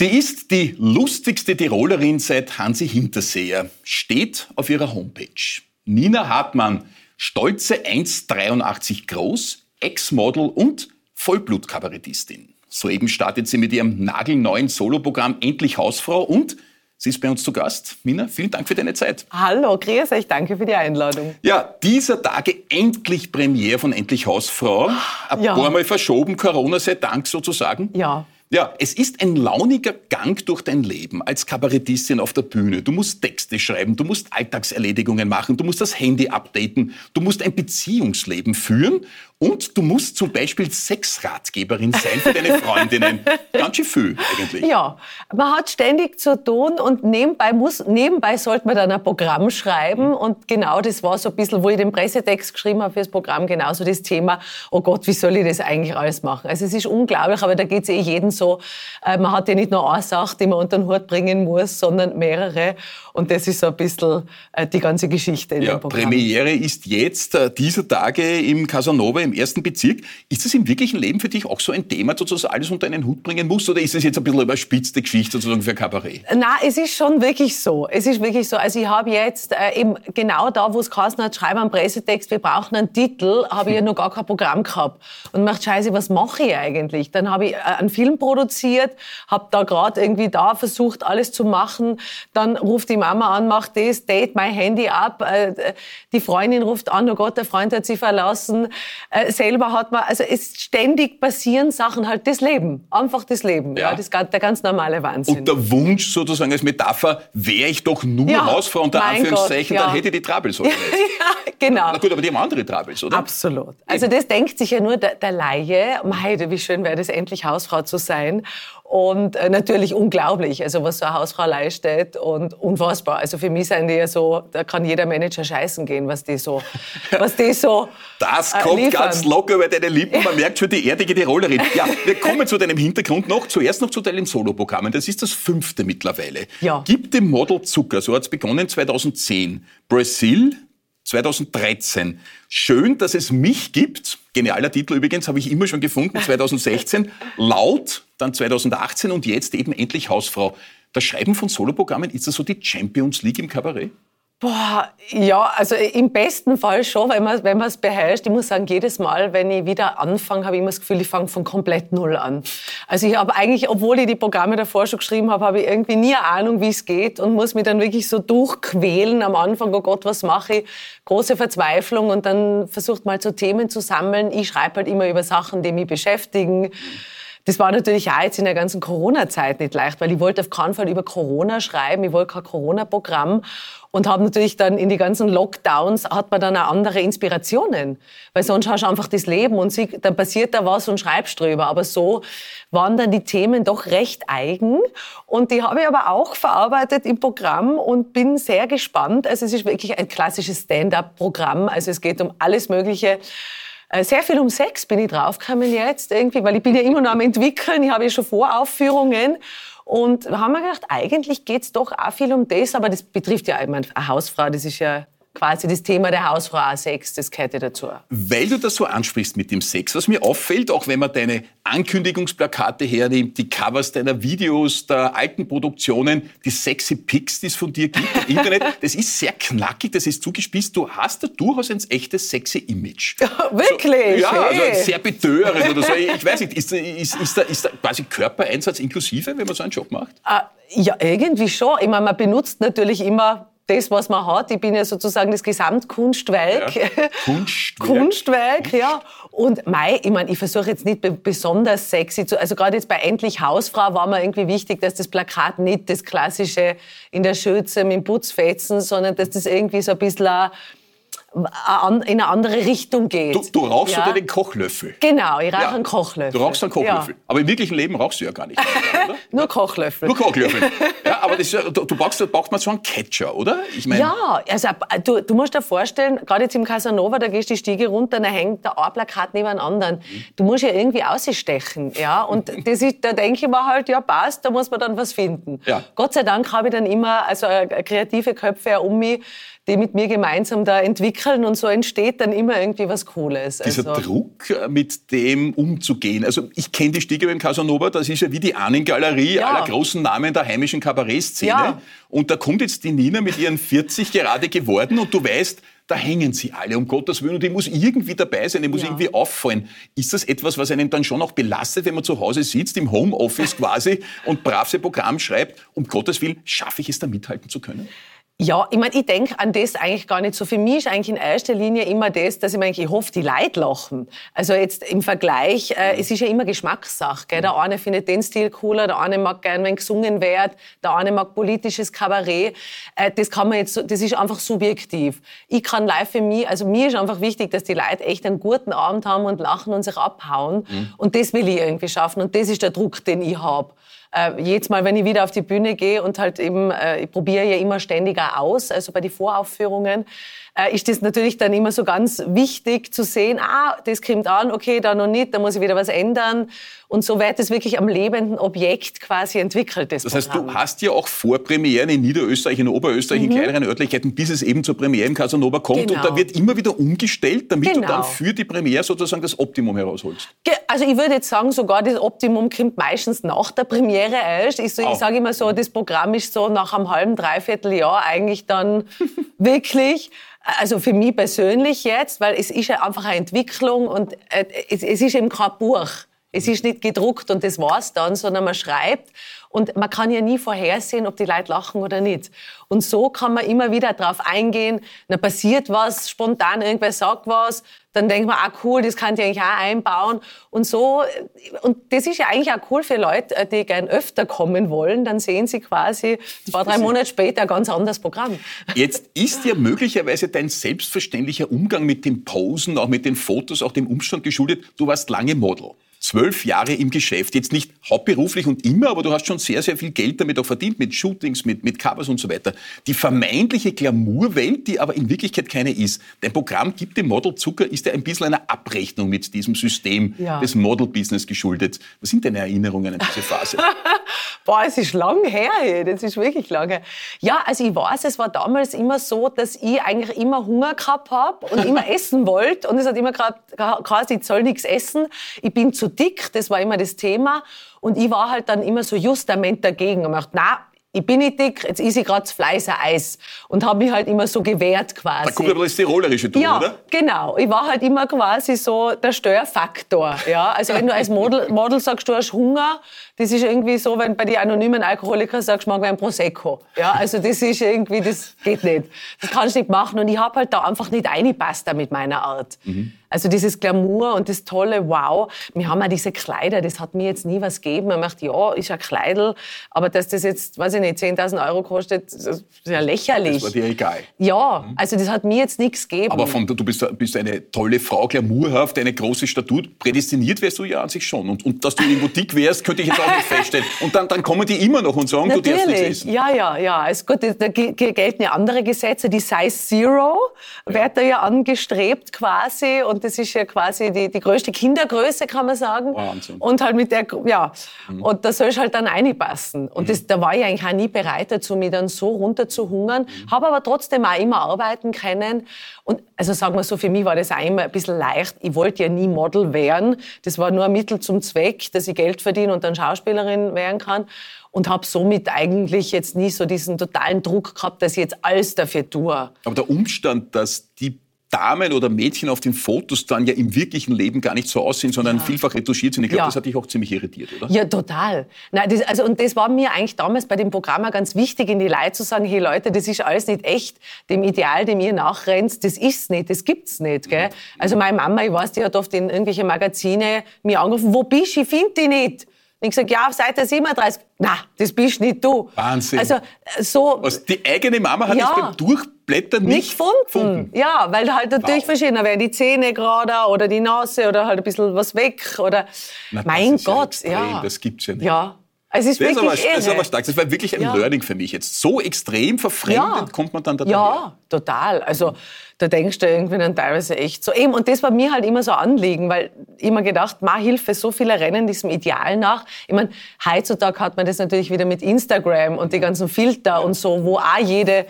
Sie ist die lustigste Tirolerin seit Hansi Hinterseher, steht auf ihrer Homepage. Nina Hartmann, stolze 1,83 groß, Ex-Model und Vollblutkabarettistin. Soeben startet sie mit ihrem nagelneuen Soloprogramm Endlich Hausfrau und Sie ist bei uns zu Gast. Mina, vielen Dank für deine Zeit. Hallo, grüß euch, danke für die Einladung. Ja, dieser Tage endlich Premiere von Endlich Hausfrau. Ein ja. paar Mal verschoben, Corona sei Dank sozusagen. Ja. Ja, es ist ein launiger Gang durch dein Leben als Kabarettistin auf der Bühne. Du musst Texte schreiben, du musst Alltagserledigungen machen, du musst das Handy updaten, du musst ein Beziehungsleben führen und du musst zum Beispiel Sexratgeberin sein für deine Freundinnen. Ganz schön viel eigentlich. Ja, man hat ständig zu tun und nebenbei, muss, nebenbei sollte man dann ein Programm schreiben. Und genau das war so ein bisschen, wo ich den Pressetext geschrieben habe für das Programm, genauso das Thema, oh Gott, wie soll ich das eigentlich alles machen? Also es ist unglaublich, aber da geht es eh jedem so. Äh, man hat ja nicht nur eine Sache, die man unter den Hut bringen muss, sondern mehrere. Und das ist so ein bisschen äh, die ganze Geschichte in ja, dem Programm. Premiere ist jetzt äh, dieser Tage im Casanova im ersten Bezirk. Ist das im wirklichen Leben für dich auch so ein Thema, dass du das alles unter einen Hut bringen musst? Oder ist das jetzt ein bisschen überspitzte Geschichte sozusagen für Kabarett? Nein, es ist schon wirklich so. Es ist wirklich so. Also ich habe jetzt äh, eben genau da, wo es geheißen hat, schreibe einen Pressetext, wir brauchen einen Titel, habe ich ja noch gar kein Programm gehabt. Und macht scheiße, was mache ich eigentlich? Dann habe ich äh, einen Film produziert, habe da gerade irgendwie da versucht, alles zu machen. Dann ruft die Mama an, macht das, date mein Handy ab. Äh, die Freundin ruft an, oh Gott, der Freund hat sie verlassen. Äh, selber hat man, also es ständig passieren Sachen, halt das Leben, einfach das Leben, ja, ja das der ganz normale Wahnsinn. Und der Wunsch sozusagen als Metapher, wäre ich doch nur ja, Hausfrau unter Anführungszeichen, Gott, ja. dann hätte ich die Troubles so ja, genau. Na gut, aber die haben andere Troubles, oder? Absolut. Also das denkt sich ja nur der, der Laie, Meide, wie schön wäre das endlich Hausfrau zu sein und äh, natürlich unglaublich, also was so eine Hausfrau leistet und unfassbar. Also für mich sind die ja so, da kann jeder Manager scheißen gehen, was die so, was die so Das äh, kommt liefern. ganz locker über deine Lippen, man merkt schon die erdige Tirollerin. Ja, wir kommen zu deinem Hintergrund noch, zuerst noch zu deinen Soloprogrammen. Das ist das fünfte mittlerweile. Ja. Gib dem Model Zucker, so hat's begonnen 2010. Brasil, 2013. Schön, dass es mich gibt. Genialer Titel übrigens, habe ich immer schon gefunden, 2016. Laut, dann 2018 und jetzt eben endlich Hausfrau. Das Schreiben von Soloprogrammen, ist das so die Champions League im Kabarett? Boah, ja, also im besten Fall schon, wenn man wenn man es beherrscht. Ich muss sagen, jedes Mal, wenn ich wieder anfange, habe ich immer das Gefühl, ich fange von komplett null an. Also ich habe eigentlich, obwohl ich die Programme davor schon geschrieben habe, habe ich irgendwie nie eine Ahnung, wie es geht und muss mich dann wirklich so durchquälen am Anfang. Oh Gott, was mache ich? Große Verzweiflung und dann versucht mal so Themen zu sammeln. Ich schreibe halt immer über Sachen, die mich beschäftigen. Das war natürlich auch jetzt in der ganzen Corona-Zeit nicht leicht, weil ich wollte auf keinen Fall über Corona schreiben, ich wollte kein Corona-Programm und habe natürlich dann in die ganzen Lockdowns hat man dann auch andere Inspirationen, weil sonst hast du einfach das Leben und sie, dann passiert da was und schreibst drüber. Aber so waren dann die Themen doch recht eigen und die habe ich aber auch verarbeitet im Programm und bin sehr gespannt. Also es ist wirklich ein klassisches Stand-up-Programm, also es geht um alles Mögliche. Äh, sehr viel um Sex bin ich draufgekommen jetzt irgendwie, weil ich bin ja immer noch am entwickeln. Ich habe ja schon Voraufführungen. Und haben wir gedacht, eigentlich geht's doch auch viel um das, aber das betrifft ja eine Hausfrau, das ist ja quasi das Thema der Hausfrau Sex, das gehört ja dazu. Weil du das so ansprichst mit dem Sex, was mir auffällt, auch wenn man deine Ankündigungsplakate hernimmt, die Covers deiner Videos, der alten Produktionen, die sexy Pics, die es von dir gibt im Internet, das ist sehr knackig, das ist zugespießt. Du hast da durchaus ein echtes sexy Image. Wirklich? So, ja, also sehr betörend oder so. Ich weiß nicht, ist, ist, ist, da, ist da quasi Körpereinsatz inklusive, wenn man so einen Job macht? Uh, ja, irgendwie schon. Ich meine, man benutzt natürlich immer das, was man hat. Ich bin ja sozusagen das Gesamtkunstwerk. Ja. Kunstwerk. Kunstwerk, ja. Und mei, ich meine, ich versuche jetzt nicht besonders sexy zu, also gerade jetzt bei Endlich Hausfrau war mir irgendwie wichtig, dass das Plakat nicht das klassische in der Schürze mit dem Putzfetzen, sondern dass das irgendwie so ein bisschen in eine andere Richtung geht. Du, du rauchst ja. den Kochlöffel. Genau, ich rauche ja. einen Kochlöffel. Du rauchst einen Kochlöffel. Ja. Aber im wirklichen Leben rauchst du ja gar nicht. Mehr, Nur Kochlöffel. Nur Kochlöffel. ja, aber das, du, du brauchst, braucht man so einen Catcher, oder? Ich mein, ja, also du, du musst dir vorstellen, gerade jetzt im Casanova, da gehst du die Stiege runter, da hängt der ein Plakat neben einem anderen. Mhm. Du musst ja irgendwie ausstechen, ja. Und das ist, da denke ich mir halt, ja passt, da muss man dann was finden. Ja. Gott sei Dank habe ich dann immer also äh, kreative Köpfe um mich, die mit mir gemeinsam da entwickeln und so entsteht dann immer irgendwie was Cooles. Dieser also. Druck, äh, mit dem umzugehen. Also ich kenne die Stiege beim Casanova, das ist ja wie die Ahnengalerie ja. aller großen Namen der heimischen Kabarettszene. Ja. Und da kommt jetzt die Nina mit ihren 40 gerade geworden und du weißt, da hängen sie alle, um Gottes Willen, und die muss irgendwie dabei sein, die muss ja. irgendwie auffallen. Ist das etwas, was einen dann schon auch belastet, wenn man zu Hause sitzt, im Homeoffice quasi, und brav sein Programm schreibt, um Gottes Willen, schaffe ich es da mithalten zu können? Ja, ich meine, ich denke an das eigentlich gar nicht so. Für mich ist eigentlich in erster Linie immer das, dass ich mir eigentlich, ich hoffe, die Leute lachen. Also jetzt im Vergleich, äh, es ist ja immer Geschmackssache. Gell? Der eine findet den Stil cooler, der eine mag gern, wenn gesungen wird, der eine mag politisches Kabarett. Äh, das kann man jetzt, das ist einfach subjektiv. Ich kann live für mich, also mir ist einfach wichtig, dass die Leute echt einen guten Abend haben und lachen und sich abhauen. Mhm. Und das will ich irgendwie schaffen. Und das ist der Druck, den ich habe äh, jedes Mal, wenn ich wieder auf die Bühne gehe und halt eben, äh, ich probiere ja immer ständiger aus, also bei den Voraufführungen, äh, ist das natürlich dann immer so ganz wichtig zu sehen, ah, das kommt an, okay, da noch nicht, da muss ich wieder was ändern. Und so wird es wirklich am lebenden Objekt quasi entwickelt. Das, das heißt, du hast ja auch Vorpremieren in Niederösterreich, in Oberösterreich, mhm. in kleineren Örtlichkeiten, bis es eben zur Premiere im Casanova kommt. Genau. Und da genau. wird immer wieder umgestellt, damit genau. du dann für die Premiere sozusagen das Optimum herausholst. Also ich würde jetzt sagen, sogar das Optimum kommt meistens nach der Premiere erst. Ich, so, ich sage immer so, das Programm ist so nach einem halben, dreiviertel Jahr eigentlich dann wirklich also für mich persönlich jetzt, weil es ist ja einfach eine Entwicklung und äh, es, es ist eben kein Buch. Es ist nicht gedruckt und das war's dann, sondern man schreibt und man kann ja nie vorhersehen, ob die Leute lachen oder nicht. Und so kann man immer wieder darauf eingehen, dann passiert was, spontan irgendwer sagt was, dann denkt man, ah cool, das kann ich eigentlich auch einbauen. Und so, und das ist ja eigentlich auch cool für Leute, äh, die gern öfter kommen wollen, dann sehen sie quasi zwei, drei Monate später ein ganz anderes Programm. Jetzt ist ja möglicherweise dein selbstverständlicher Umgang mit den Posen, auch mit den Fotos, auch dem Umstand geschuldet, du warst lange Model zwölf Jahre im Geschäft, jetzt nicht hauptberuflich und immer, aber du hast schon sehr, sehr viel Geld damit auch verdient, mit Shootings, mit, mit Covers und so weiter. Die vermeintliche Glamourwelt, die aber in Wirklichkeit keine ist. Dein Programm gibt dem Model Zucker, ist ja ein bisschen eine Abrechnung mit diesem System ja. des Model-Business geschuldet. Was sind deine Erinnerungen an diese Phase? Boah, es ist lang her, hey. das ist wirklich lange. Ja, also ich weiß, es war damals immer so, dass ich eigentlich immer Hunger gehabt habe und immer essen wollte und es hat immer gerade quasi, ich soll nichts essen. Ich bin zu dick, das war immer das Thema. Und ich war halt dann immer so justament dagegen und dachte, na, ich bin nicht dick, jetzt esse ich gerade das Fleißer Eis und habe mich halt immer so gewehrt quasi. Da kommt aber das Tirolerische durch, ja, oder? genau. Ich war halt immer quasi so der Störfaktor. Ja? Also wenn du als Model, Model sagst, du hast Hunger, das ist irgendwie so, wenn bei den anonymen Alkoholikern sagst, mag ein Prosecco. Ja? Also das ist irgendwie, das geht nicht. Das kannst du nicht machen und ich habe halt da einfach nicht eingepasst da mit meiner Art. Mhm. Also dieses Glamour und das tolle Wow. Wir haben auch diese Kleider, das hat mir jetzt nie was gegeben. Man macht, ja, ist ein Kleidel, aber dass das jetzt, weiß ich nicht, 10.000 Euro kostet, das ist ja lächerlich. Das war dir egal. Ja, mhm. also das hat mir jetzt nichts gegeben. Aber von, du bist, bist eine tolle Frau, glamourhaft, eine große Statur. Prädestiniert wärst du ja an sich schon. Und, und dass du irgendwo dick wärst, könnte ich jetzt auch nicht feststellen. Und dann, dann kommen die immer noch und sagen, Natürlich. du darfst nichts essen. Ja, ja, ja. Also gut, da gelten ja andere Gesetze. Die Size Zero ja. wird da ja angestrebt quasi. Und das ist ja quasi die, die größte Kindergröße, kann man sagen. Wahnsinn. Und halt mit der, ja. Mhm. Und da soll ich halt dann reinpassen. Und das, da war ich eigentlich auch nie bereit dazu, mich dann so runter zu hungern. Mhm. Habe aber trotzdem auch immer arbeiten können. Und also sagen wir so, für mich war das auch immer ein bisschen leicht. Ich wollte ja nie Model werden. Das war nur ein Mittel zum Zweck, dass ich Geld verdiene und dann Schauspielerin werden kann und habe somit eigentlich jetzt nie so diesen totalen Druck gehabt, dass ich jetzt alles dafür tue. Aber der Umstand, dass die Damen oder Mädchen auf den Fotos dann ja im wirklichen Leben gar nicht so aussehen, sondern ja. vielfach retuschiert sind. Ich glaube, ja. das hat dich auch ziemlich irritiert, oder? Ja, total. Nein, das, also, und das war mir eigentlich damals bei dem Programm auch ganz wichtig, in die Leute zu sagen, hey Leute, das ist alles nicht echt. Dem Ideal, dem ihr nachrennt, das ist nicht, das gibt's nicht. Gell? Mhm. Also meine Mama, ich weiß, die hat oft in irgendwelche Magazine mir angerufen, wo bist du, ich finde dich nicht. Und ich gesagt, ja, auf Seite 37. Na, das bist nicht du. Wahnsinn. Also so. Was, die eigene Mama hat ja, das beim Durchblättern nicht, nicht gefunden. gefunden. Ja, weil halt natürlich wow. verschieden wären die Zähne gerade oder die Nase oder halt ein bisschen was weg oder. Na, mein Gott, ja, ja. Das gibt's ja nicht. Ja. Es ist das, wirklich ist aber, irre. das ist aber stark. Das war wirklich ein Ja. Learning für mich jetzt. So extrem verfremdet kommt man dann da. Ja, total. Also da denkst du irgendwie dann teilweise echt so. Eben, und das war mir halt immer so Anliegen, weil ich immer gedacht, ma Hilfe, so viele rennen diesem Ideal nach. Ich meine, heutzutage hat man das natürlich wieder mit Instagram und die ganzen Filter und so, wo auch jede,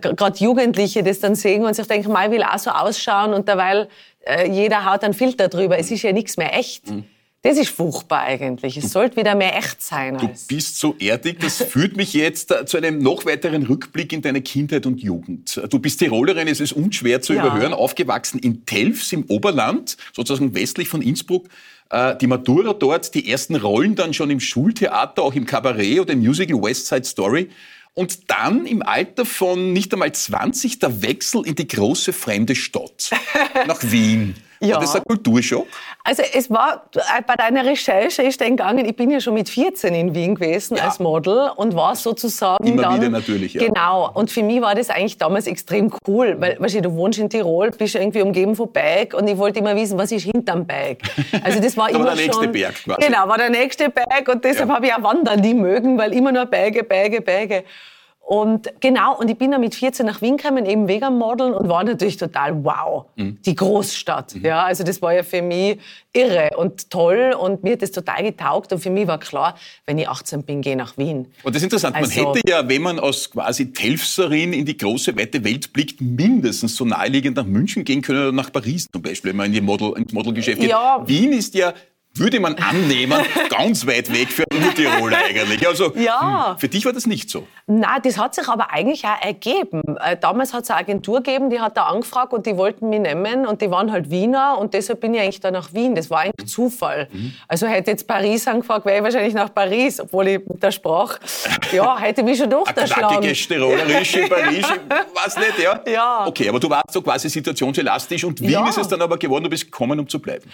gerade Jugendliche das dann sehen und sich denken, ma, ich will auch so ausschauen und derweil äh, jeder haut einen Filter drüber. Es ist ja nichts mehr echt. Mhm. Das ist furchtbar eigentlich. Es sollte wieder mehr echt sein. Du bist so erdig, das führt mich jetzt äh, zu einem noch weiteren Rückblick in deine Kindheit und Jugend. Du bist Tirolerin, es ist unschwer zu Ja. überhören, aufgewachsen in Telfs im Oberland, sozusagen westlich von Innsbruck. Äh, Die Matura dort, die ersten Rollen dann schon im Schultheater, auch im Kabarett oder im Musical West Side Story. Und dann im Alter von nicht einmal 20 der Wechsel in die große fremde Stadt, nach Wien. Ja. War das ein Kulturschock? Also es war äh, bei deiner Recherche ist dann gegangen, ich bin ja schon mit 14 in Wien gewesen Ja. als Model und war sozusagen Immer dann wieder natürlich, ja. genau und für mich war das eigentlich damals extrem cool, weil weißt du, du wohnst in Tirol, bist irgendwie umgeben von Berg und ich wollte immer wissen, was ist hinterm Berg. Also das war Da war immer der nächste schon Berg quasi. Genau, war der nächste Berg und deshalb Ja. habe ich auch Wandern nie mögen, weil immer nur Berge, Berge, Berge. Und genau, und ich bin dann mit 14 nach Wien gekommen, eben wegen Modeln und war natürlich total wow, Mhm. die Großstadt. Ja, also das war ja für mich irre und toll und mir hat das total getaugt und für mich war klar, wenn ich 18 bin, gehe nach Wien. Und das ist interessant, man Also- hätte ja, wenn man als quasi Telfserin in die große, weite Welt blickt, mindestens so naheliegend nach München gehen können oder nach Paris zum Beispiel, wenn man in die Model, ins Modelgeschäft geht. Ja. Wien ist ja, würde man annehmen, ganz weit weg für Tiroler eigentlich. Also Ja. hm, für dich war das nicht so. Na, das hat sich aber eigentlich auch ergeben. Äh, Damals hat es eine Agentur gegeben, die hat da angefragt und die wollten mich nehmen und die waren halt Wiener und deshalb bin ich eigentlich da nach Wien. Das war eigentlich Zufall. Also hätte jetzt Paris angefragt, wäre ich wahrscheinlich nach Paris, obwohl ich mit der Sprache, ja, hätte mich schon Eine durchgeschlagen. knackige Tirolerisch in Paris, weiß nicht, ja? Ja. Okay, aber du warst so quasi situationselastisch und Wien Ja. ist es dann aber geworden, du bist gekommen, um zu bleiben.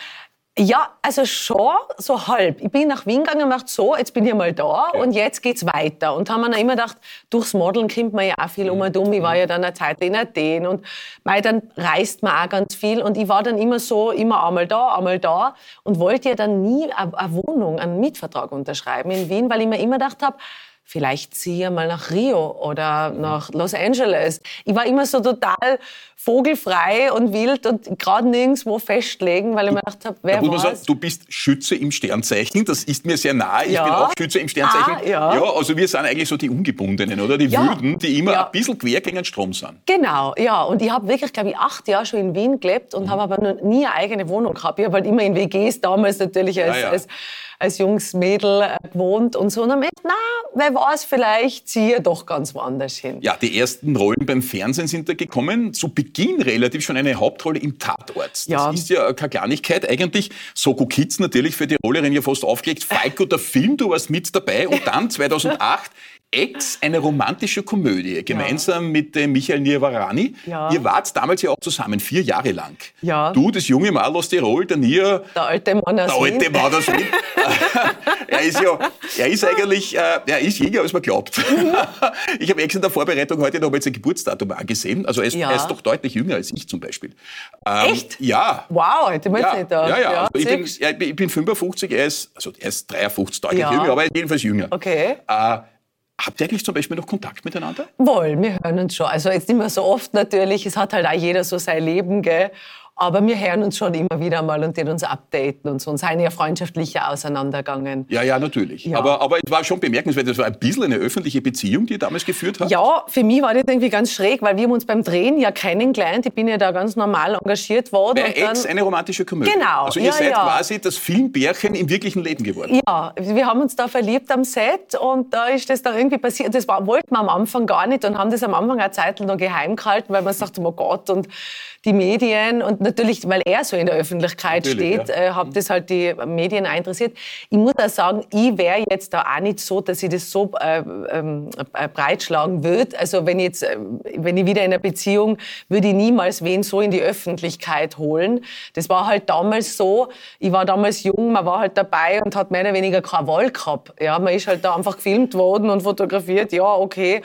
Ja, also schon so halb. Ich bin nach Wien gegangen und dachte, so, jetzt bin ich mal da und jetzt geht's weiter. Und haben mir dann immer gedacht, durchs Modeln kommt man ja auch viel um und um. Ich war ja dann eine Zeit in Athen und mei, dann reist man auch ganz viel. Und ich war dann immer so, immer einmal da, einmal da und wollte ja dann nie eine eine Wohnung, einen Mietvertrag unterschreiben in Wien, weil ich mir immer gedacht habe, Vielleicht ziehe ich mal nach Rio oder nach Los Angeles. Ich war immer so total vogelfrei und wild und gerade nirgendwo festlegen, weil ich mir gedacht habe, wer Da muss man sagen, weiß. du bist Schütze im Sternzeichen, das ist mir sehr nahe. Ich Ja. bin auch Schütze im Sternzeichen. Ah, ja. also wir sind eigentlich so die Ungebundenen, oder? Die Ja. Wilden, die immer Ja. ein bisschen quer gegen den Strom sind. Genau, ja. Und ich habe wirklich, glaube ich, acht Jahre schon in Wien gelebt und habe aber noch nie eine eigene Wohnung gehabt. Ich habe halt immer in WGs damals natürlich als, Ja, ja. als, als junges Mädel äh, gewohnt und so. Und ich gedacht, na, wer weiß, vielleicht ziehe ich doch ganz woanders hin. Ja, die ersten Rollen beim Fernsehen sind da gekommen. Zu Beginn relativ schon eine Hauptrolle im Tatort. Das Ja. ist ja keine Kleinigkeit. Eigentlich Soko Kids natürlich für die Rollerin ja fast aufgelegt. Falco, der Film, du warst mit dabei. Und dann 2008 Ex, eine romantische Komödie, gemeinsam mit dem Michael Nirvarani. Ja. Ihr wart damals ja auch zusammen, vier Jahre lang. Ja. Du, das junge Mal aus Tirol, der Nier, Der alte Mann aus der alte Wien. Mann aus Wien. er ist ja, er ist eigentlich, äh, er ist jünger, als man glaubt. ich habe extra in der Vorbereitung heute noch mal sein Geburtsdatum angesehen. Also er ist, Ja. er ist doch deutlich jünger als ich zum Beispiel. Ähm, Echt? Ja. Wow, hätte man jetzt Ja, nicht gedacht. ja, ja. Also ich, bin, ja, ich bin- ich bin 55, er ist, also er ist 53, deutlich Ja. jünger, aber er ist jedenfalls jünger. Okay. Äh, habt ihr eigentlich zum Beispiel noch Kontakt miteinander? Wohl, wir hören uns schon. Also jetzt nicht mehr so oft natürlich. Es hat halt auch jeder so sein Leben, gell. Aber wir hören uns schon immer wieder mal und den uns updaten und so. Und seien ja freundschaftlich auseinandergegangen. Ja, ja, natürlich. Ja. Aber, aber es war schon bemerkenswert, es war ein bisschen eine öffentliche Beziehung, die ihr damals geführt habt. Ja, für mich war das irgendwie ganz schräg, weil wir haben uns beim Drehen ja kennengelernt. Ich bin ja da ganz normal engagiert worden. Bei und dann- Ex eine romantische Komödie. Genau, Also ihr ja, seid ja. quasi das Filmbärchen im wirklichen Leben geworden. Ja, wir haben uns da verliebt am Set und da ist das dann irgendwie passiert. Das war, wollten wir am Anfang gar nicht und haben das am Anfang eine Zeit lang noch geheim gehalten, weil man sagt, oh Gott, und die Medien und natürlich, weil er so in der Öffentlichkeit Natürlich, steht, ja. äh, hat das halt die Medien auch interessiert. Ich muss auch sagen, ich wäre jetzt da auch nicht so, dass ich das so äh, ähm, äh, breitschlagen würde. Also wenn ich jetzt, äh, wenn ich wieder in einer Beziehung, würde ich niemals wen so in die Öffentlichkeit holen. Das war halt damals so, ich war damals jung, man war halt dabei und hat mehr oder weniger keine Wahl gehabt. Ja, man ist halt da einfach gefilmt worden und fotografiert, ja, okay.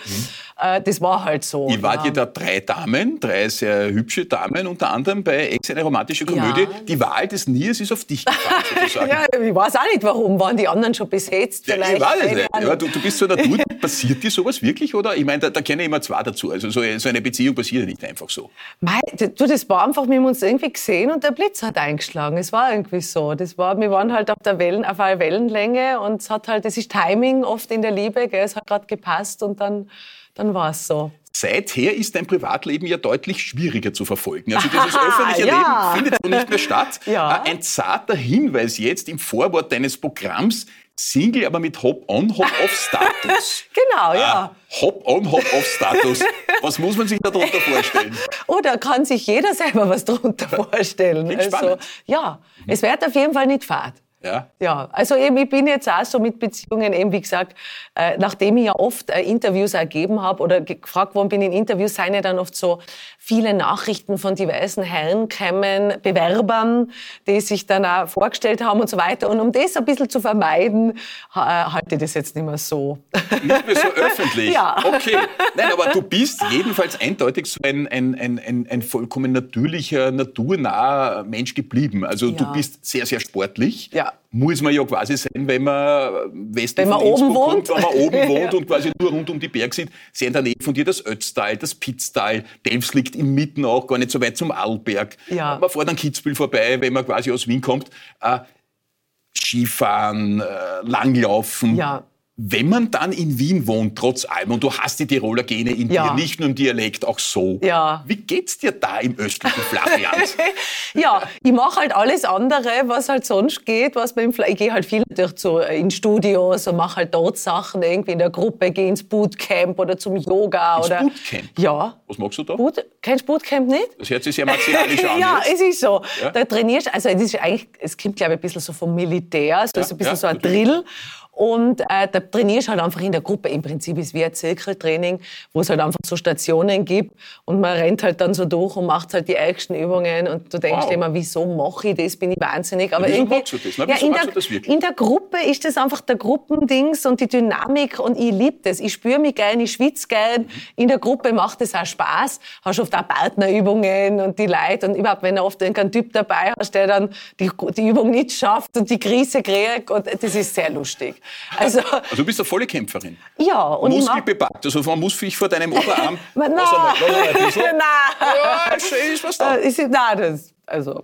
Äh, das war halt so. Ihr wart ja da drei Damen, drei sehr hübsche Damen, unter anderem bei Ex eine romantische Komödie. Ja. Die Wahl des Niers ist auf dich gefallen, sozusagen. ja, ich weiß auch nicht, warum. Waren die anderen schon besetzt? Ja, Vielleicht? ich weiß es nicht. Aber du, du bist so eine Natur, passiert dir sowas wirklich? Oder? Ich meine, da, da kenne ich immer zwei dazu. Also so, so eine Beziehung passiert ja nicht einfach so. Mei, du, das war einfach, wir haben uns irgendwie gesehen und der Blitz hat eingeschlagen. Es war irgendwie so. Das war, wir waren halt auf der Wellen, auf einer Wellenlänge und es hat halt, das ist Timing oft in der Liebe, gell? es hat gerade gepasst und dann, dann war es so. Seither ist dein Privatleben ja deutlich schwieriger zu verfolgen. Also dieses öffentliche ja. Leben findet so nicht mehr statt. Ja. Ein zarter Hinweis jetzt im Vorwort deines Programms, Single, aber mit Hop-on, Hop-off-Status. Genau, ja. Ah, Hop-on, Hop-off-Status. Was muss man sich darunter vorstellen? Oh, da kann sich jeder selber was drunter vorstellen. Spannend. ja, es wird auf jeden Fall nicht fad. Ja. Ja, also eben, ich bin jetzt auch so mit Beziehungen, eben wie gesagt, äh, nachdem ich ja oft äh, Interviews ergeben habe oder gefragt worden bin in Interviews, seien ja dann oft so viele Nachrichten von diversen Herren kämen, Bewerbern, die sich dann auch vorgestellt haben und so weiter. Und um das ein bisschen zu vermeiden, ha- äh, halte ich das jetzt nicht mehr so. Nicht mehr so öffentlich. Ja. Okay. Nein, aber du bist jedenfalls eindeutig so ein, ein, ein, ein, ein vollkommen natürlicher, naturnaher Mensch geblieben. Also du Ja. bist sehr, sehr sportlich. Ja. Muss man ja quasi sein, wenn man Westen Wenn man von oben Innsbruck wohnt. kommt, wenn man oben wohnt Ja. und quasi nur rund um die Berge sieht. Sehr in der Nähe von dir das Ötztal, das Pitztal. Delfs liegt im Mitten auch, gar nicht so weit zum Arlberg. Ja. Man fährt an Kitzbühel vorbei, wenn man quasi aus Wien kommt. Äh, Skifahren, äh, Langlaufen. Ja. Wenn man dann in Wien wohnt, trotz allem, und du hast die Tiroler Gene in Ja. dir, nicht nur im Dialekt, auch so. Ja. Wie geht's dir da im östlichen Flachland? ja, ich mache halt alles andere, was halt sonst geht, was man im Fle- ich gehe halt viel durch so äh, in Studios und mache halt dort Sachen irgendwie in der Gruppe, gehe ins Bootcamp oder zum Yoga Ins oder Bootcamp? Ja. Was magst du da? Boot, kennst du Bootcamp nicht? Das hört sich sehr martialisch an. ja, jetzt. es ist so. Ja. Da trainierst du, also es ist eigentlich, es kommt glaube ich ein bisschen so vom Militär, so Ja, ist ein bisschen so ein. Drill. Und äh, da trainierst halt einfach in der Gruppe. Im Prinzip ist es wie ein Zirkeltraining, wo es halt einfach so Stationen gibt und man rennt halt dann so durch und macht halt die ärgsten Übungen und du denkst Wow. immer, wieso mache ich das? Bin ich wahnsinnig? Aber wieso irgendwie, du das? Na, ja, in, der, das in der Gruppe ist das einfach der Gruppendings und die Dynamik und ich liebe das. Ich spüre mich gern, ich schwitze gern. In der Gruppe macht es auch Spaß. Hast oft auch Partnerübungen und die Leute und überhaupt, wenn du oft irgendeinen Typ dabei hast, der dann die, die Übung nicht schafft und die Krise kriegt und das ist sehr lustig. Also, Also du bist eine volle Kämpferin. ja. Und ich Muskelbepackt. Also man muss sich vor deinem Oberarm... Nein. Lass einmal, lass einmal ein bisschen. Nein. Ja, ist was da. Ist- Nein, das, also,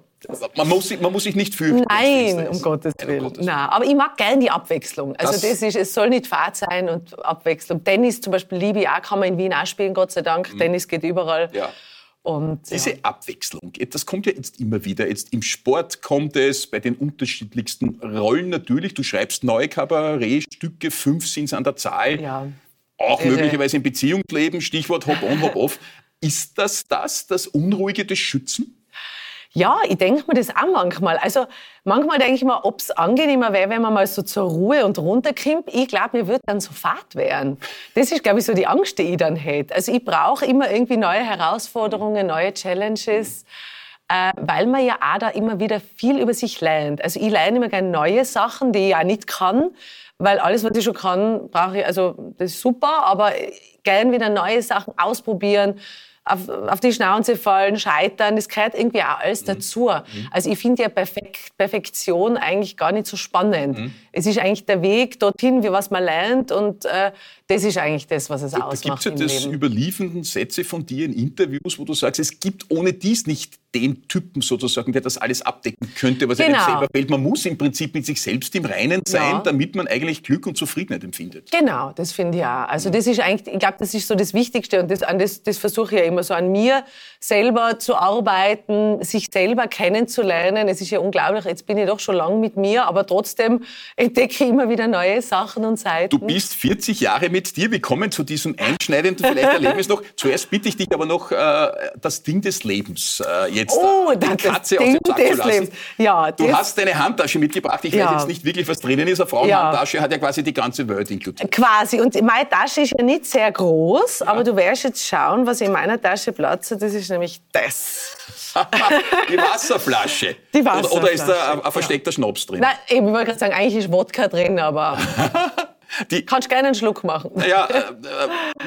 Man muss, sich- man muss sich nicht fürchten. wenn's Nein, um. Gottes Willen. Nein, aber ich mag gerne die Abwechslung. Also Das- das, ist, es soll nicht Fahrt sein und Abwechslung. Tennis zum Beispiel liebe ich auch, kann man in Wien auch spielen, Gott sei Dank. Tennis geht überall. Mhm. Ja. Und ja. Diese Abwechslung, das kommt ja jetzt immer wieder. Jetzt im Sport kommt es bei den unterschiedlichsten Rollen natürlich. Du schreibst neue Kabarettstücke, fünf sind es an der Zahl. Ja. Auch Irre. möglicherweise im Beziehungsleben, Stichwort Hop-on, Hop-off. Ist das das, das Unruhige des Schützen? Ja, ich denke mir das auch manchmal. Also manchmal denke ich mir, ob es angenehmer wäre, wenn man mal so zur Ruhe und runterkommt. Ich glaube, mir wird dann so fad werden. Das ist, glaube ich, so die Angst, die ich dann hätte. Also ich brauche immer irgendwie neue Herausforderungen, neue Challenges, äh, weil man ja auch da immer wieder viel über sich lernt. Also ich lerne immer gerne neue Sachen, die ich auch nicht kann, weil alles, was ich schon kann, brauche ich, also das ist super, aber gern wieder neue Sachen ausprobieren, auf, auf die Schnauze fallen, scheitern, das gehört irgendwie auch alles dazu. Also ich finde ja Perfekt, Perfektion eigentlich gar nicht so spannend. Es ist eigentlich der Weg dorthin, wie was man lernt und äh, das ist eigentlich das, was es Da gibt ausmacht es ja das Leben. überliefernden Sätze von dir in Interviews, wo du sagst, es gibt ohne dies nicht den Typen sozusagen, der das alles abdecken könnte, was einem Genau. selber fehlt. Man muss im Prinzip mit sich selbst im Reinen sein, Ja. damit man eigentlich Glück und Zufriedenheit empfindet. Genau, das finde ich auch. Also das ist eigentlich, ich glaube, das ist so das Wichtigste und das, das, das versuche ich ja immer so an mir selber zu arbeiten, sich selber kennenzulernen. Es ist ja unglaublich, jetzt bin ich doch schon lang mit mir, aber trotzdem entdecke ich immer wieder neue Sachen und Seiten. Du bist 40 Jahre mit dir. Wir kommen zu diesem einschneidenden vielleicht Erlebnis noch. Zuerst bitte ich dich aber noch, äh, das Ding des Lebens äh, jetzt Oh, äh, die das Katze Ding aus dem Sack des zu lassen. Lebens. Ja, du das- hast deine Handtasche mitgebracht. Ich Ja. weiß jetzt nicht wirklich, was drinnen ist. Eine Frauenhandtasche hat ja quasi die ganze Welt inkludiert. Quasi. Und meine Tasche ist ja nicht sehr groß, aber du wirst jetzt schauen, was in meiner Tasche Platz hat. Das ist nämlich das. die Wasserflasche. Die Oder, oder ist da Wasserflasche, ein, ein versteckter Schnaps drin? Nein, eben, ich wollte gerade sagen, eigentlich ist Wodka drin, aber Die, Kannst gerne einen Schluck machen. Naja, äh, äh,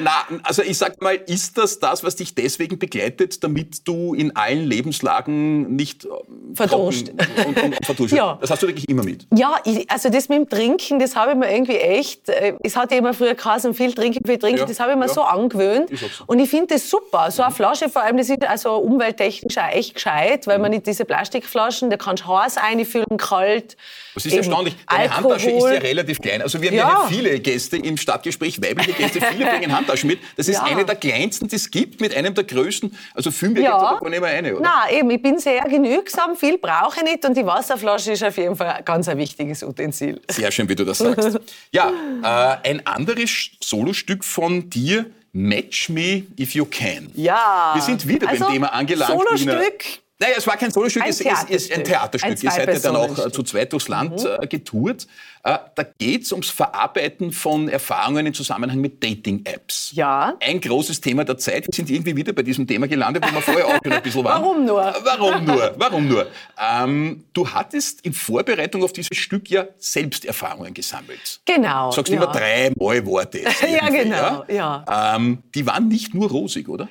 na, also ich sag mal, ist das das, was dich deswegen begleitet, damit du in allen Lebenslagen nicht äh, verduscht und, und, und ja. Das hast du wirklich immer mit? Ja, ich, also das mit dem Trinken, das habe ich mir irgendwie echt, äh, es hat ja immer früher geheißen, viel trinken, viel trinken, ja, das habe ich mir ja. so angewöhnt. So. Und ich finde das super. So eine Flasche vor allem, das ist also umwelttechnisch auch echt gescheit, weil man nicht diese Plastikflaschen, da kannst du Haus einfüllen, kalt. Das ist erstaunlich. Deine Alkohol. Handtasche ist ja relativ klein. Also wir haben ja, ja viele Gäste im Stadtgespräch, weibliche Gäste, viele bringen Handtaschen mit. Das ist ja. eine der kleinsten, die es gibt, mit einem der größten. Also fühlen wir ja. jetzt gar nicht mehr eine, oder? Nein, eben, ich bin sehr genügsam, viel brauche ich nicht und die Wasserflasche ist auf jeden Fall ganz ein wichtiges Utensil. Sehr schön, wie du das sagst. ja, äh, ein anderes Solostück von dir, Match Me If You Can. Ja. Wir sind wieder also, beim Thema angelangt. Solostück. Naja, es war kein Solostück, es ist, ist, ein Theaterstück. Ein Ihr seid ja dann auch äh, zu zweit durchs Land mhm. Äh, getourt. Äh, da geht es ums Verarbeiten von Erfahrungen im Zusammenhang mit Dating-Apps. Ja. Ein großes Thema der Zeit. Wir sind irgendwie wieder bei diesem Thema gelandet, wo wir vorher auch schon ein bisschen waren. Warum nur? Warum nur? Warum nur? Ähm, du hattest in Vorbereitung auf dieses Stück ja Selbsterfahrungen gesammelt. Genau. Sagst ja. immer drei neue Worte. ja, genau. Ja. ja. Ähm, die waren nicht nur rosig, oder?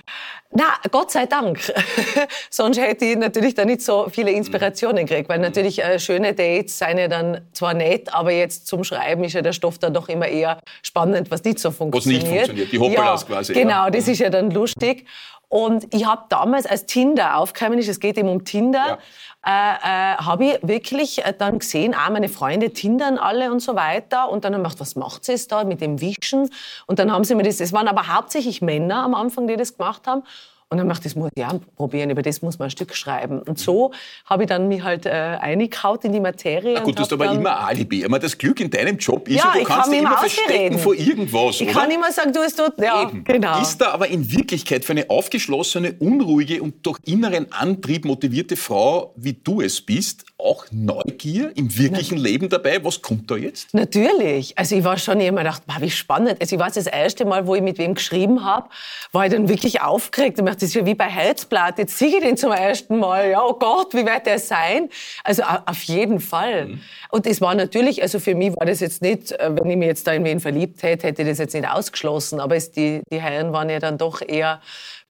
Na, Gott sei Dank. Sonst hätte ich natürlich da nicht so viele Inspirationen gekriegt, weil natürlich äh, schöne Dates seien ja dann zwar nett, aber jetzt zum Schreiben ist ja der Stoff dann doch immer eher spannend, was nicht so funktioniert. Was nicht funktioniert, die Hoppalas ja, quasi. Genau, ja. das ist ja dann lustig. Und ich habe damals, als Tinder aufgekommen ist, es geht eben um Tinder, ja. äh, äh, habe ich wirklich äh, dann gesehen, auch meine Freunde tindern alle und so weiter. Und dann habe ich gedacht, was macht sie jetzt da mit dem Wischen? Und dann haben sie mir das, es waren aber hauptsächlich Männer am Anfang, die das gemacht haben. Und dann ich, das muss ich auch probieren, über das muss man ein Stück schreiben. Und so habe ich dann mich halt äh, eingehaut in die Materie. Na gut, du hast aber immer Alibi. Aber das Glück in deinem Job ist ja, du kannst dich immer verstecken vor irgendwas, Ich oder? kann immer sagen, du hast dort, ja, Eben. genau. Ist da aber in Wirklichkeit für eine aufgeschlossene, unruhige und durch inneren Antrieb motivierte Frau, wie du es bist, auch Neugier im wirklichen Na, Leben dabei? Was kommt da jetzt? Natürlich. Also ich war schon immer gedacht, wie spannend. Also ich weiß das erste Mal, wo ich mit wem geschrieben habe, war ich dann wirklich aufgeregt und das ist ja wie bei Herzblatt. Jetzt sehe ich den zum ersten Mal. Ja, oh Gott, wie wird der sein? Also auf jeden Fall. Mhm. Und es war natürlich, also für mich war das jetzt nicht, äh, wenn ich mich jetzt da in wen verliebt hätte, hätte ich das jetzt nicht ausgeschlossen. Aber es, die, die Herren waren ja dann doch eher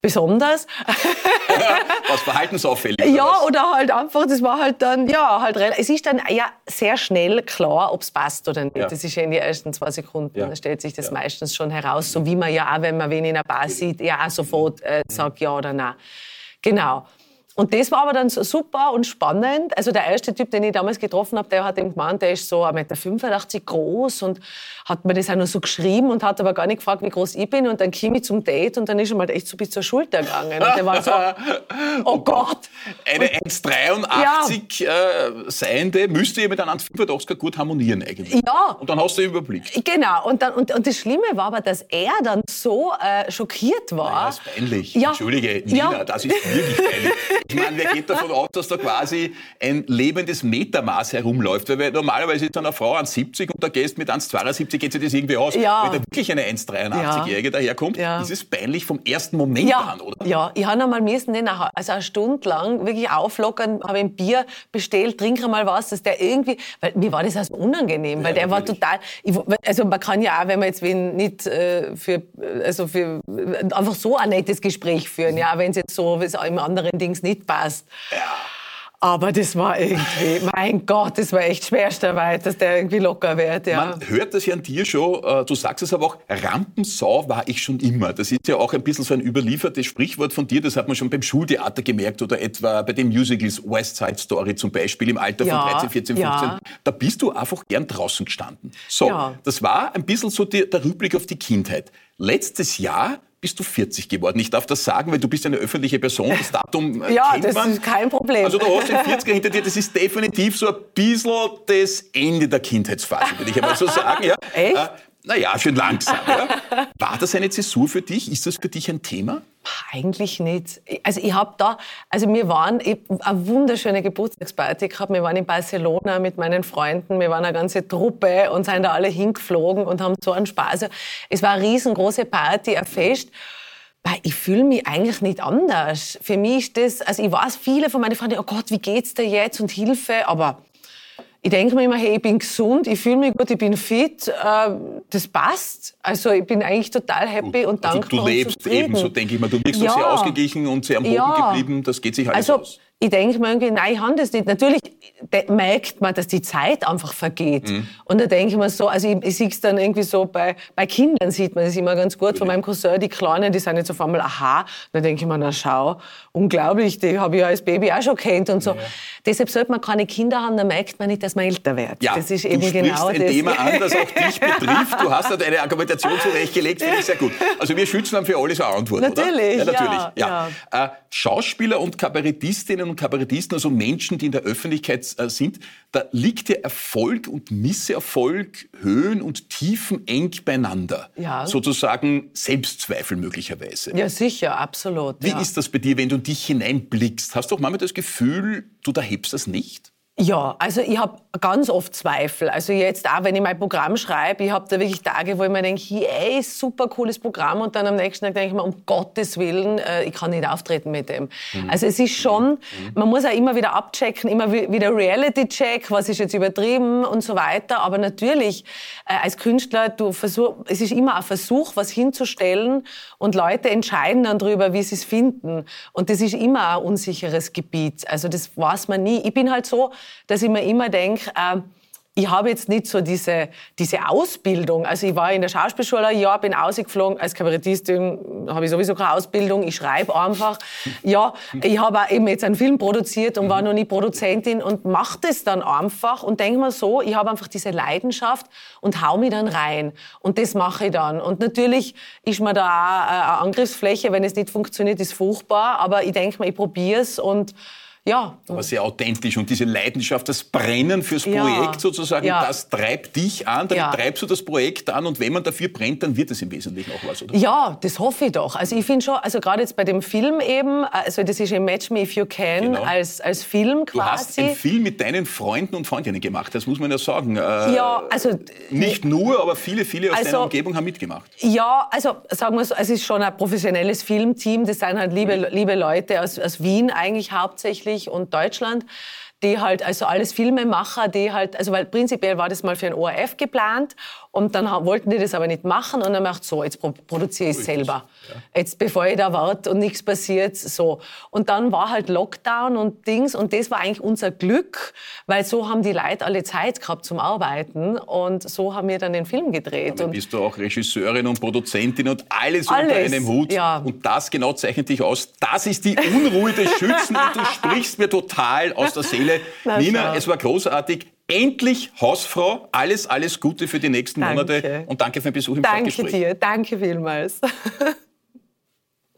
besonders. Was verhaltensauffällig? Ja, oder halt einfach, das war halt dann, ja, halt, es ist dann ja sehr schnell klar, ob es passt oder nicht. Ja. Das ist ja in den ersten zwei Sekunden, ja. da stellt sich das ja. meistens schon heraus, so wie man ja auch, wenn man wen in einer Bar sieht, ja auch sofort äh, sagt ja oder nein. Genau. Und das war aber dann so super und spannend. Also der erste Typ, den ich damals getroffen habe, der hat eben gemeint, der ist so 1,85 Meter groß und hat mir das auch nur so geschrieben und hat aber gar nicht gefragt, wie groß ich bin. Und dann kam ich zum Date und dann ist er mal echt so bis zur Schulter gegangen. Und der war so, oh Gott. Eine 1,83 ja. äh, Seiende müsste ja mit einem 1,85er gut harmonieren eigentlich. Ja. Und dann hast du den Überblick. Genau. Und, dann, und, und das Schlimme war aber, dass er dann so äh, schockiert war. Naja, ist peinlich. Ja. Entschuldige, Nina, ja. das ist wirklich peinlich. Ich meine, wer geht davon aus, dass da quasi ein lebendes Metermaß herumläuft? Weil normalerweise ist dann eine Frau an 70 und da gehst mit 1,72 geht sich das irgendwie aus. Ja. Wenn da wirklich eine 1,83-Jährige ja. daherkommt, ja. ist es peinlich vom ersten Moment ja. an, oder? Ja, ich habe einmal müssen, den also eine Stunde lang wirklich auflockern, habe ein Bier bestellt, trinke einmal was, dass der irgendwie, weil mir war das also unangenehm, weil der natürlich. war total, ich, also man kann ja auch, wenn man jetzt wen nicht äh, für, also für, einfach so ein nettes Gespräch führen, ja, wenn es jetzt so wie es im anderen Dings nicht passt. Ja. Aber das war irgendwie, mein Gott, das war echt schwerstarbeit, dass der irgendwie locker wird. Ja. Man hört das ja an dir schon, äh, du sagst es aber auch, Rampensau war ich schon immer. Das ist ja auch ein bisschen so ein überliefertes Sprichwort von dir, das hat man schon beim Schultheater gemerkt oder etwa bei den Musicals West Side Story zum Beispiel im Alter ja, von 13, 14, 15. Ja. Da bist du einfach gern draußen gestanden. So, ja. das war ein bisschen so die, der Rückblick auf die Kindheit. Letztes Jahr bist du 40 geworden. Ich darf das sagen, weil du bist eine öffentliche Person. Das Datum äh, Ja, das man. ist kein Problem. Also du hast den 40er hinter dir. Das ist definitiv so ein bisschen das Ende der Kindheitsphase, würde ich einmal so sagen. Ja. Echt? Naja, schön langsam. Ja. War das eine Zäsur für dich? Ist das für dich ein Thema? Eigentlich nicht. Also ich habe da, also wir waren eine wunderschöne Geburtstagsparty gehabt. Wir waren in Barcelona mit meinen Freunden. Wir waren eine ganze Truppe und sind da alle hingeflogen und haben so einen Spaß. Also es war eine riesengroße Party, ein Fest. Ich fühle mich eigentlich nicht anders. Für mich ist das, also ich weiß, viele von meinen Freunden, oh Gott, wie geht's dir jetzt und Hilfe, aber ich denke mir immer, hey, ich bin gesund, ich fühle mich gut, ich bin fit, äh, das passt. Also ich bin eigentlich total happy gut. und dankbar also du lebst eben, so denke ich mal. Du wirkst ja. sehr ausgeglichen und sehr am Boden ja. geblieben, das geht sich alles also, aus ich denke mir irgendwie, nein, ich habe das nicht. Natürlich merkt man, dass die Zeit einfach vergeht. Mhm. Und da denke ich mir so, also ich, ich sehe es dann irgendwie so, bei, bei Kindern sieht man das immer ganz gut. Von meinem Cousin, die Kleinen, die sind jetzt auf einmal, aha. Da denke ich mir, na schau, unglaublich, die habe ich ja als Baby auch schon kennt und so. Ja. Deshalb sollte man keine Kinder haben, dann merkt man nicht, dass man älter wird. Ja, das ist eben du genau ein das. Thema an, das auch dich betrifft. Du hast da deine Argumentation zurechtgelegt, finde ich sehr gut. Also wir schützen dann für alle so Antwort, natürlich, oder? Ja, natürlich. Ja, ja. Äh, Schauspieler und Kabarettistinnen und Kabarettisten, also Menschen, die in der Öffentlichkeit äh, sind, da liegt ja Erfolg und Misserfolg, Höhen und Tiefen eng beieinander. Ja. Sozusagen Selbstzweifel möglicherweise. Ja, sicher, absolut. Wie ja. ist das bei dir, wenn du dich hineinblickst? Hast du auch manchmal das Gefühl, du da hebst das nicht? Ja, also ich habe ganz oft Zweifel. Also jetzt auch, wenn ich mein Programm schreibe, ich habe da wirklich Tage, wo ich mir denke, hey, super cooles Programm und dann am nächsten Tag denke ich mir, um Gottes Willen, äh, ich kann nicht auftreten mit dem. Mhm. Also es ist schon, mhm. man muss auch immer wieder abchecken, immer wieder Reality-Check, was ist jetzt übertrieben und so weiter. Aber natürlich, äh, als Künstler, du versuch, es ist immer ein Versuch, was hinzustellen und Leute entscheiden dann darüber, wie sie es finden. Und das ist immer ein unsicheres Gebiet. Also das weiß man nie. Ich bin halt so, dass ich mir immer denke, äh, ich habe jetzt nicht so diese, diese Ausbildung. Also ich war in der Schauspielschule ein Jahr, bin ausgeflogen. Als Kabarettistin habe ich sowieso keine Ausbildung. Ich schreibe einfach. Ja, ich habe auch eben jetzt einen Film produziert und war noch nie Produzentin und mache das dann einfach und denke mir so, ich habe einfach diese Leidenschaft und hau mich dann rein. Und das mache ich dann. Und natürlich ist mir da auch eine Angriffsfläche, wenn es nicht funktioniert, ist furchtbar. Aber ich denke mir, ich probiere es und ja. Aber sehr authentisch. Und diese Leidenschaft, das Brennen fürs ja. Projekt sozusagen, ja. das treibt dich an, damit ja. treibst du das Projekt an. Und wenn man dafür brennt, dann wird es im Wesentlichen auch was, oder? Ja, das hoffe ich doch. Also ich finde schon, also gerade jetzt bei dem Film eben, also das ist ein Match Me If You Can genau. als, als Film quasi. Du hast einen Film mit deinen Freunden und Freundinnen gemacht, das muss man ja sagen. Äh, ja, also... Nicht nur, aber viele, viele aus also, deiner Umgebung haben mitgemacht. Ja, also sagen wir so, es ist schon ein professionelles Filmteam. Das sind halt liebe, mhm. liebe Leute aus, aus Wien eigentlich hauptsächlich Österreich und Deutschland die halt, also alles Filmemacher, die halt, also weil prinzipiell war das mal für ein ORF geplant und dann wollten die das aber nicht machen und dann macht so, jetzt produziere ich selber. Jetzt bevor ich da warte und nichts passiert, so. Und dann war halt Lockdown und Dings und das war eigentlich unser Glück, weil so haben die Leute alle Zeit gehabt zum Arbeiten und so haben wir dann den Film gedreht. Dann bist du auch Regisseurin und Produzentin und alles, alles unter einem Hut. Ja. Und das genau zeichnet dich aus. Das ist die Unruhe des Schützen und du sprichst mir total aus der Seele. Na, Nina, schau. es war großartig. Endlich Hausfrau. Alles, alles Gute für die nächsten danke. Monate und danke für den Besuch im Danke dir, danke vielmals.